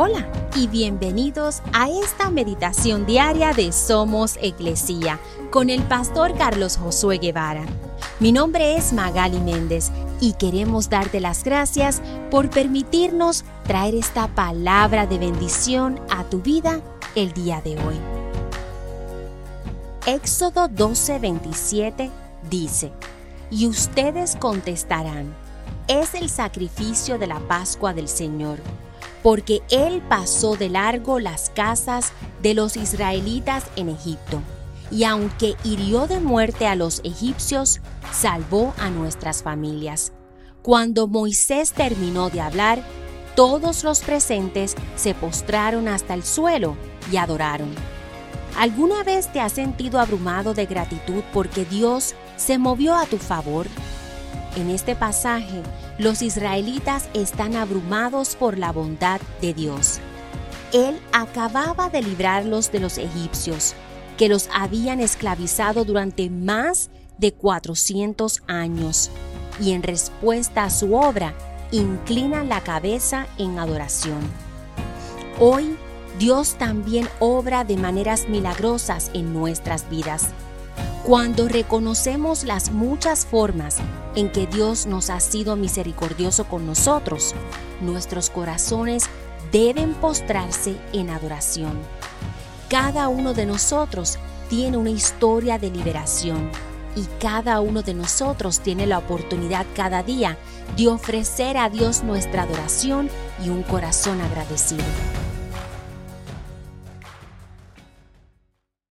Hola y bienvenidos a esta meditación diaria de Somos Iglesia con el pastor Carlos Josué Guevara. Mi nombre es Magali Méndez y queremos darte las gracias por permitirnos traer esta palabra de bendición a tu vida el día de hoy. Éxodo 12:27 dice, y ustedes contestarán, es el sacrificio de la Pascua del Señor porque él pasó de largo las casas de los israelitas en Egipto, y aunque hirió de muerte a los egipcios, salvó a nuestras familias. Cuando Moisés terminó de hablar, todos los presentes se postraron hasta el suelo y adoraron. ¿Alguna vez te has sentido abrumado de gratitud porque Dios se movió a tu favor? En este pasaje, los israelitas están abrumados por la bondad de Dios. Él acababa de librarlos de los egipcios, que los habían esclavizado durante más de 400 años, y en respuesta a su obra, inclinan la cabeza en adoración. Hoy, Dios también obra de maneras milagrosas en nuestras vidas. Cuando reconocemos las muchas formas en que Dios nos ha sido misericordioso con nosotros, nuestros corazones deben postrarse en adoración. Cada uno de nosotros tiene una historia de liberación y cada uno de nosotros tiene la oportunidad cada día de ofrecer a Dios nuestra adoración y un corazón agradecido.